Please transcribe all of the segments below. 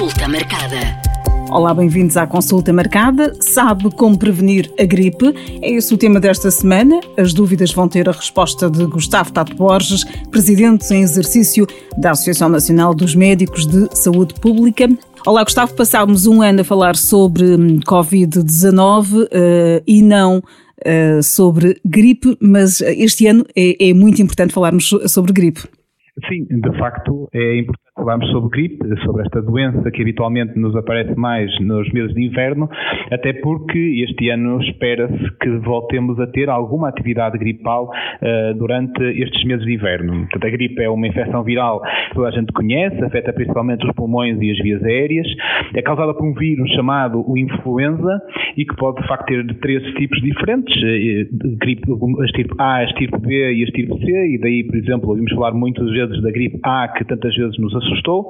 Consulta marcada. Olá, bem-vindos à consulta marcada. Sabe como prevenir a gripe? É esse o tema desta semana. As dúvidas vão ter a resposta de Gustavo Tato Borges, presidente em exercício da Associação Nacional dos Médicos de Saúde Pública. Olá, Gustavo. Passámos um ano a falar sobre hum, Covid-19 uh, e não uh, sobre gripe, mas este ano é, é muito importante falarmos sobre gripe. Sim, de facto é importante falarmos sobre gripe, sobre esta doença que habitualmente nos aparece mais nos meses de inverno, até porque este ano espera-se que voltemos a ter alguma atividade gripal uh, durante estes meses de inverno. Portanto, a gripe é uma infecção viral que toda a gente conhece, afeta principalmente os pulmões e as vias aéreas, é causada por um vírus chamado o influenza e que pode de facto ter três tipos diferentes, uh, gripe, a estirpe A, a estirpe B e a estirpe C, e daí, por exemplo, ouvimos falar muitas vezes da gripe A que tantas vezes nos assustou assustou uh,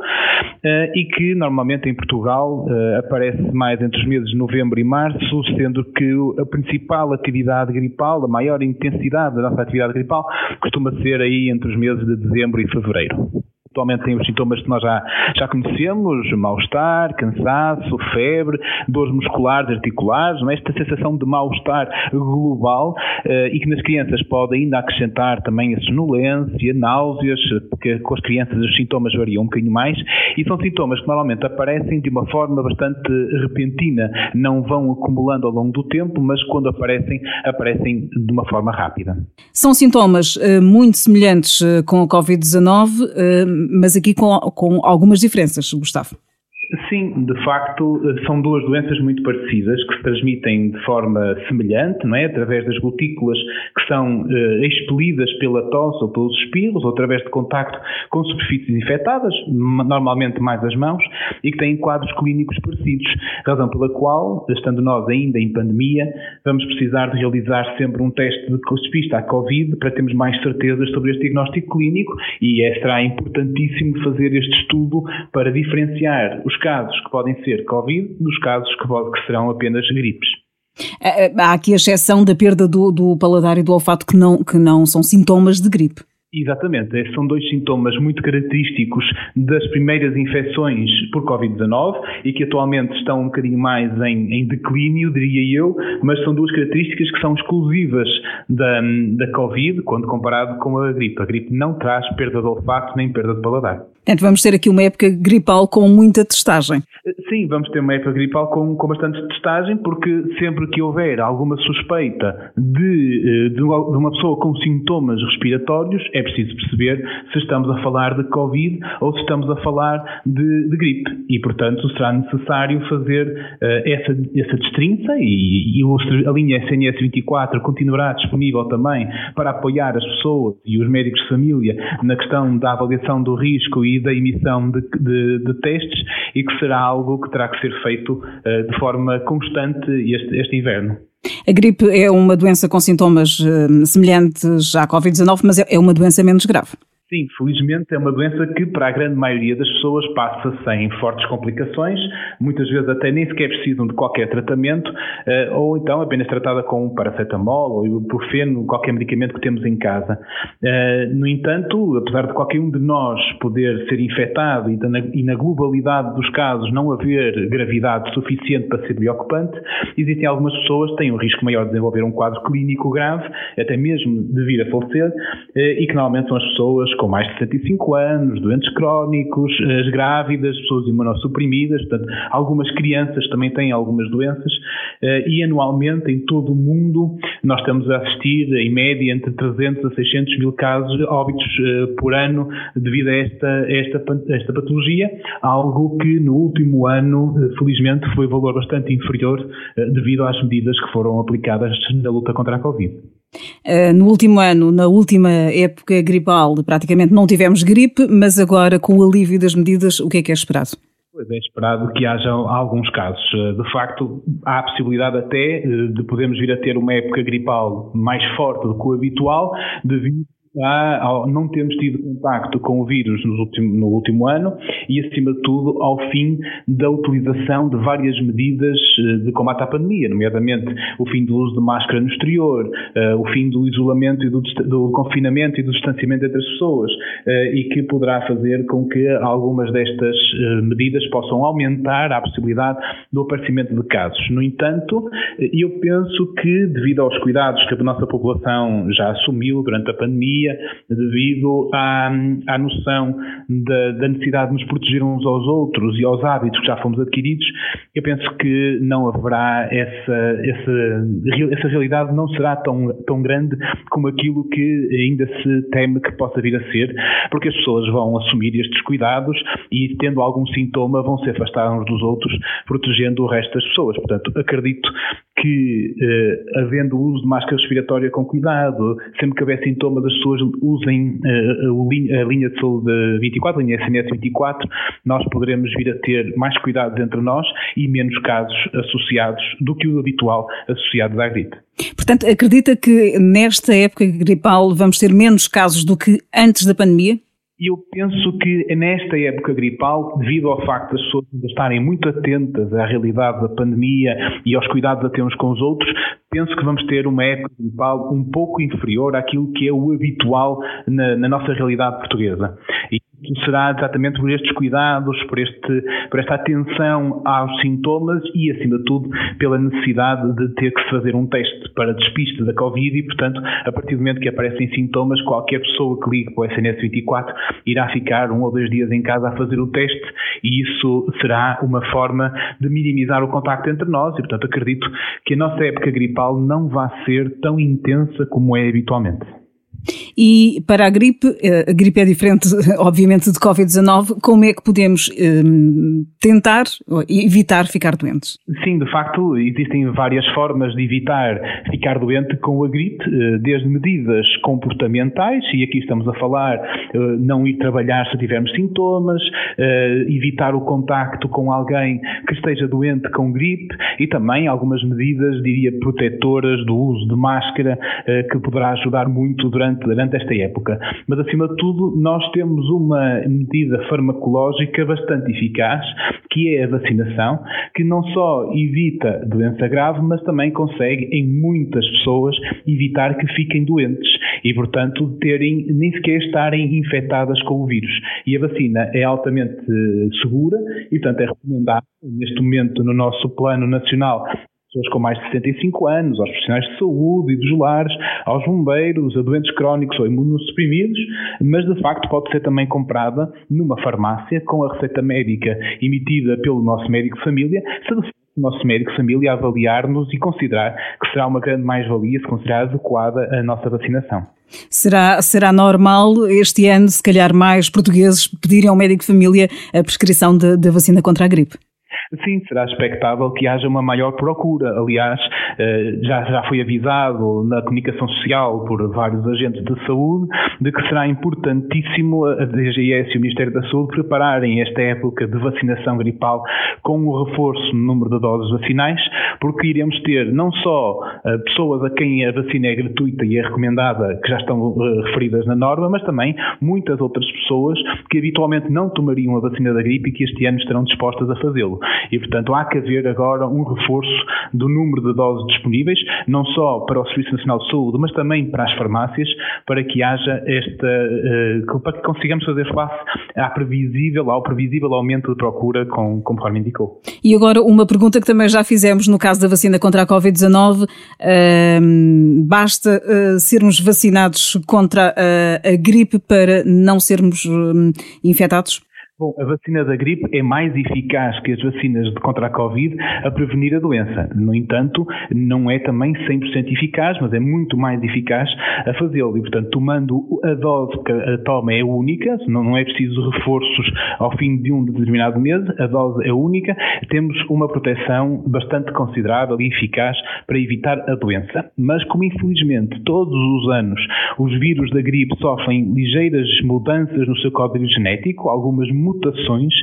e que normalmente em Portugal uh, aparece mais entre os meses de novembro e março, sendo que a principal atividade gripal, a maior intensidade da nossa atividade gripal, costuma ser aí entre os meses de dezembro e fevereiro. Atualmente tem os sintomas que nós já, já conhecemos, mal-estar, cansaço, febre, dores musculares, articulares, é? esta sensação de mal-estar global uh, e que nas crianças pode ainda acrescentar também a sonolência, náuseas, porque com as crianças os sintomas variam um bocadinho mais e são sintomas que normalmente aparecem de uma forma bastante repentina, não vão acumulando ao longo do tempo, mas quando aparecem, aparecem de uma forma rápida. São sintomas uh, muito semelhantes uh, com a Covid-19 mas aqui com, com algumas diferenças, Gustavo. Sim, de facto, são duas doenças muito parecidas que se transmitem de forma semelhante, não é? Através das gotículas que são eh, expelidas pela tosse ou pelos espirros, ou através de contacto com superfícies infectadas, normalmente mais as mãos, e que têm quadros clínicos parecidos. Razão pela qual, estando nós ainda em pandemia, vamos precisar de realizar sempre um teste de despista à Covid para termos mais certezas sobre este diagnóstico clínico e é, será importantíssimo fazer este estudo para diferenciar os casos que podem ser Covid dos casos que, pode, que serão apenas gripes. Há aqui a exceção da perda do, do paladar e do olfato que não, que não são sintomas de gripe. Exatamente, esses são dois sintomas muito característicos das primeiras infecções por Covid-19 e que atualmente estão um bocadinho mais em, em, declínio, diria eu, mas são duas características que são exclusivas da, da Covid quando comparado com a gripe. A gripe não traz perda de olfato nem perda de paladar. Portanto, vamos ter aqui uma época gripal com muita testagem. Sim, vamos ter uma época gripal com, com bastante testagem, porque sempre que houver alguma suspeita de, eh, de uma pessoa com sintomas respiratórios, é preciso perceber se estamos a falar de Covid ou se estamos a falar de, de gripe. E, portanto, será necessário fazer uh, essa, essa destrinça e, e a linha SNS 24 continuará disponível também para apoiar as pessoas e os médicos de família na questão da avaliação do risco e da emissão de, de, de testes e que será algo que terá que ser feito uh, de forma constante este, este inverno. A gripe é uma doença com sintomas uh, semelhantes à Covid-19, mas é, é uma doença menos grave. Sim, felizmente é uma doença que para a grande maioria das pessoas passa sem fortes complicações, muitas vezes até nem sequer precisam de qualquer tratamento, eh, ou então apenas tratada com paracetamol ou ibuprofeno, qualquer medicamento que temos em casa. Eh, no entanto, apesar de qualquer um de nós poder ser infectado e na globalidade dos casos não haver gravidade suficiente para ser preocupante, existem algumas pessoas que têm um risco maior de desenvolver um quadro clínico grave, até mesmo de vir a falecer, eh, e que normalmente são as pessoas com mais de 75 anos, doentes crónicos, as grávidas, pessoas imunossuprimidas, portanto, algumas crianças também têm algumas doenças eh, e anualmente em todo o mundo nós estamos a assistir em média entre 300 a 600 mil casos óbitos eh, por ano devido a esta, esta, a esta patologia, algo que no último ano, eh, felizmente, foi valor bastante inferior devido às medidas que foram aplicadas na luta contra a Covid. Uh, no último ano, na última época gripal, praticamente não tivemos gripe, mas agora, com o alívio das medidas, o que é que é esperado? Pois é esperado que haja alguns casos. Eh, de facto, há a possibilidade até eh, de podermos vir a ter uma época gripal mais forte do que o habitual, devido não termos tido contacto com o vírus no último ano e, acima de tudo, ao fim da utilização de várias medidas eh, de combate à pandemia, nomeadamente o fim do uso de máscara no exterior, uh, o fim do isolamento e do, do, confinamento e do distanciamento entre as pessoas, uh, e que poderá fazer com que algumas destas medidas possam aumentar a possibilidade do aparecimento de casos. No entanto, eu penso que, devido aos cuidados que a nossa população já assumiu durante a pandemia, devido à, à noção da, da necessidade de nos proteger uns aos outros e aos hábitos que já fomos adquiridos, eu penso que não haverá essa, essa, essa realidade não será tão, tão grande como aquilo que ainda se teme que possa vir a ser, porque as pessoas vão assumir estes cuidados e, tendo algum sintoma, vão se afastar uns dos outros, protegendo o resto das pessoas. Portanto, acredito que, eh, havendo o uso de máscara respiratória com cuidado, sempre que houver sintomas, as pessoas usem eh, a linha de saúde 24, a linha SNS 24, nós poderemos vir a ter mais cuidados entre nós e menos casos associados do que o habitual associados à gripe. Portanto, acredita que nesta época gripal vamos ter menos casos do que antes da pandemia? Eu penso que nesta época gripal, devido ao facto das pessoas estarem muito atentas à realidade da pandemia e aos cuidados a termos com os outros, penso que vamos ter uma época gripal um pouco inferior àquilo que é o habitual na, na nossa realidade portuguesa. Será exatamente por estes cuidados, por, este, por esta atenção aos sintomas e, acima de tudo, pela necessidade de ter que se fazer um teste para despiste da Covid e, portanto, a partir do momento que aparecem sintomas, qualquer pessoa que ligue para o SNS 24 irá ficar um ou dois dias em casa a fazer o teste e isso será uma forma de minimizar o contacto entre nós e, portanto, acredito que a nossa época gripal não vai ser tão intensa como é habitualmente. E para a gripe, eh, a gripe é diferente, obviamente, de Covid-19, como é que podemos um, eh, tentar evitar ficar doentes? Sim, de facto, existem várias formas de evitar ficar doente com a gripe, eh, desde medidas comportamentais, e aqui estamos a falar não ir trabalhar se tivermos sintomas, evitar o contacto com alguém que esteja doente com gripe e também algumas medidas, diria, protetoras do uso de máscara, que poderá ajudar muito durante, durante durante esta época. Mas, acima de tudo, nós temos uma medida farmacológica bastante eficaz, que é a vacinação, que não só evita doença grave, mas também consegue, em muitas pessoas, evitar que fiquem doentes e, portanto, terem, nem sequer estarem infectadas com o vírus. E a vacina é altamente segura e, portanto, é recomendável, neste momento, no nosso plano nacional pessoas com mais de 65 anos, aos profissionais de saúde e dos lares, aos bombeiros, a doentes crónicos ou imunossuprimidos, mas de facto pode ser também comprada numa farmácia com a receita médica emitida pelo nosso médico de família, se de o nosso médico de família avaliar-nos e considerar que será uma grande mais-valia se considerar adequada a nossa vacinação. Será, será normal este ano, se calhar, mais portugueses pedirem ao médico de família a prescrição da vacina contra a gripe? Sim, será expectável que haja uma maior procura. Aliás, eh, já, já foi avisado na comunicação social por vários agentes de saúde de que será importantíssimo a DGS e o Ministério da Saúde prepararem esta época de vacinação gripal com o reforço no número de doses vacinais, porque iremos ter não só eh, pessoas a quem a vacina é gratuita e é recomendada, que já estão eh, referidas na norma, mas também muitas outras pessoas que habitualmente não tomariam a vacina da gripe e que este ano estarão dispostas a fazê-lo. E, portanto, há que haver agora um reforço do número de doses disponíveis, não só para o Serviço Nacional de Saúde, mas também para as farmácias, para que haja esta, uh, para que consigamos fazer face à previsível, ao previsível aumento de procura, com, conforme indicou. E agora, uma pergunta que também já fizemos no caso da vacina contra a Covid-19, uh, basta uh, sermos vacinados contra a, a gripe para não sermos infectados? Bom, a vacina da gripe é mais eficaz que as vacinas de contra a Covid a prevenir a doença. No entanto, não é também 100% eficaz, mas é muito mais eficaz a fazê-lo. E, portanto, tomando a dose que a toma é única, não é preciso reforços ao fim de um determinado mês, a dose é única, temos uma proteção bastante considerável e eficaz para evitar a doença. Mas, como infelizmente todos os anos os vírus da gripe sofrem ligeiras mudanças no seu código genético, algumas mutações,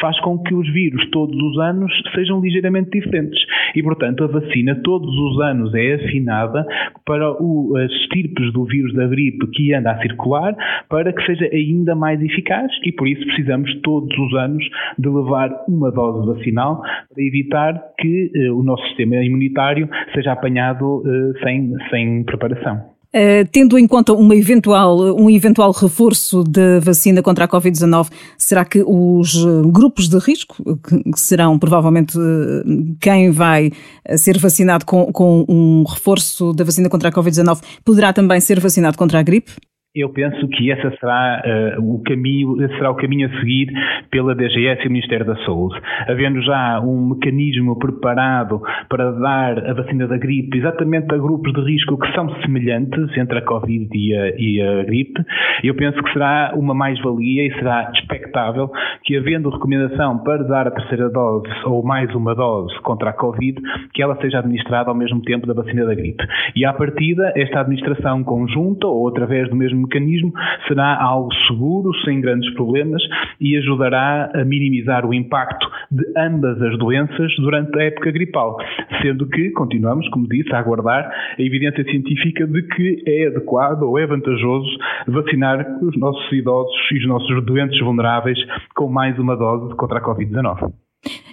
faz com que os vírus todos os anos sejam ligeiramente diferentes. E, portanto, a vacina todos os anos é afinada para o, as estirpes do vírus da gripe que anda a circular, para que seja ainda mais eficaz e, por isso, precisamos todos os anos de levar uma dose vacinal para evitar que eh, o nosso sistema imunitário seja apanhado eh, sem, sem preparação. Uh, tendo em conta uma eventual, um eventual reforço da vacina contra a Covid-19, será que os eh, grupos de risco, que serão provavelmente eh, quem vai ser vacinado com, com um reforço da vacina contra a Covid-19, poderá também ser vacinado contra a gripe? Eu penso que essa será uh, o caminho, será o caminho a seguir pela DGS e o Ministério da Saúde. Havendo já um mecanismo preparado para dar a vacina da gripe exatamente a grupos de risco que são semelhantes entre a Covid e a, e a gripe, eu penso que será uma mais-valia e será expectável que, havendo recomendação para dar a terceira dose ou mais uma dose contra a Covid, que ela seja administrada ao mesmo tempo da vacina da gripe. E à partida, esta administração conjunta ou através do mesmo mecanismo será algo seguro, sem grandes problemas e ajudará a minimizar o impacto de ambas as doenças durante a época gripal, sendo que continuamos, como disse, a aguardar a evidência científica de que é adequado ou é vantajoso vacinar os nossos idosos e os nossos doentes vulneráveis com mais uma dose contra a Covid-19.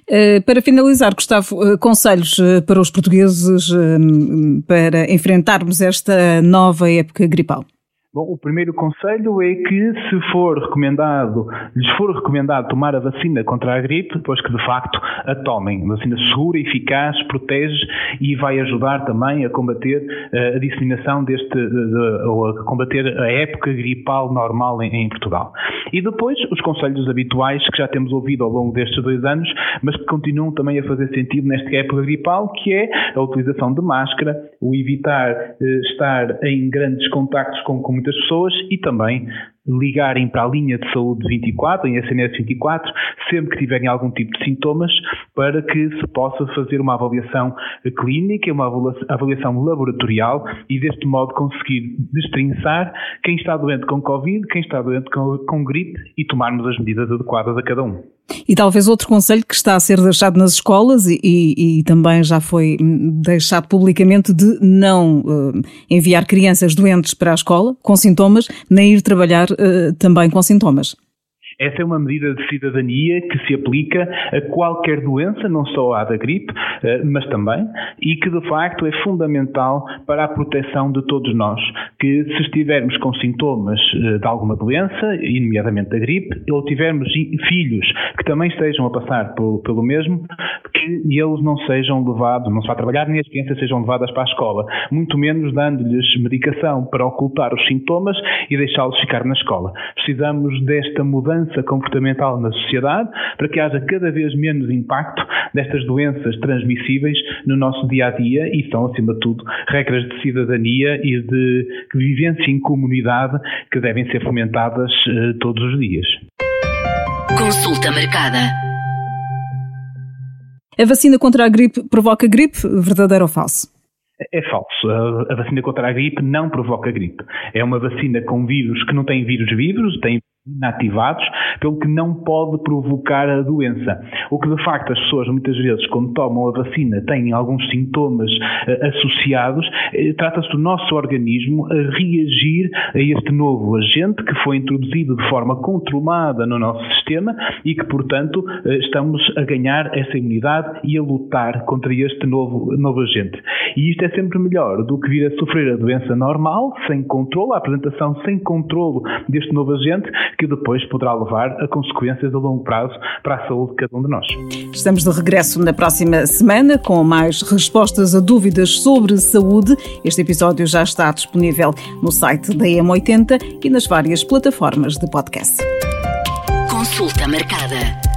Eh, para finalizar, Gustavo, eh, conselhos eh, para os portugueses para enfrentarmos esta nova época gripal? Bom, o primeiro conselho é que se for recomendado, lhes for recomendado tomar a vacina contra a gripe, pois que de facto a tomem. Vacina segura, eficaz, protege e vai ajudar também a combater uh, a disseminação deste, de, de, ou a combater a época gripal normal em, em, Portugal. E depois os conselhos habituais que já temos ouvido ao longo destes dois anos, mas que continuam também a fazer sentido nesta época gripal, que é a utilização de máscara, o evitar uh, estar em grandes contactos com, com muitas pessoas e também ligarem para a linha de saúde 24, em SNS 24, sempre que tiverem algum tipo de sintomas, para que se possa fazer uma avaliação clínica, uma avaliação laboratorial e deste modo conseguir destrinçar quem está doente com Covid, quem está doente com, com gripe e tomarmos as medidas adequadas a cada um. E talvez outro conselho que está a ser deixado nas escolas e, e, e também já foi deixado publicamente de não uh, enviar crianças doentes para a escola com sintomas, nem ir trabalhar uh, também com sintomas. Essa é uma medida de cidadania que se aplica a qualquer doença, não só à da gripe, eh, mas também, e que de facto é fundamental para a proteção de todos nós. Que se estivermos com sintomas eh, de alguma doença, nomeadamente da gripe, ou tivermos filhos que também estejam a passar pelo mesmo, que eles não sejam levados, não se vá trabalhar, nem as crianças sejam levadas para a escola, muito menos dando-lhes medicação para ocultar os sintomas e deixá-los ficar na escola. Precisamos desta mudança mudança comportamental na sociedade para que haja cada vez menos impacto destas doenças transmissíveis no nosso dia a dia e são, acima de tudo, regras de cidadania e de vivência em comunidade que devem ser fomentadas uh, todos os dias. Consulta marcada. A vacina contra a gripe provoca gripe, verdadeiro ou falso? É falso. A vacina contra a gripe não provoca gripe. É uma vacina com vírus que não tem vírus vivos, tem inativados, pelo que não pode provocar a doença. O que de facto as pessoas muitas vezes quando tomam a vacina têm alguns sintomas uh, associados, uh, trata-se do nosso organismo a reagir a este novo agente que foi introduzido de forma controlada no nosso sistema e que portanto uh, estamos a ganhar essa imunidade e a lutar contra este novo, novo agente. E isto é sempre melhor do que vir a sofrer a doença normal, sem controle, a apresentação sem controle deste novo agente, que depois poderá levar a consequências a longo prazo para a saúde de cada um de nós. Estamos de regresso na próxima semana com mais respostas a dúvidas sobre saúde. Este episódio já está disponível no site da EM80 e nas várias plataformas de podcast. Consulta marcada.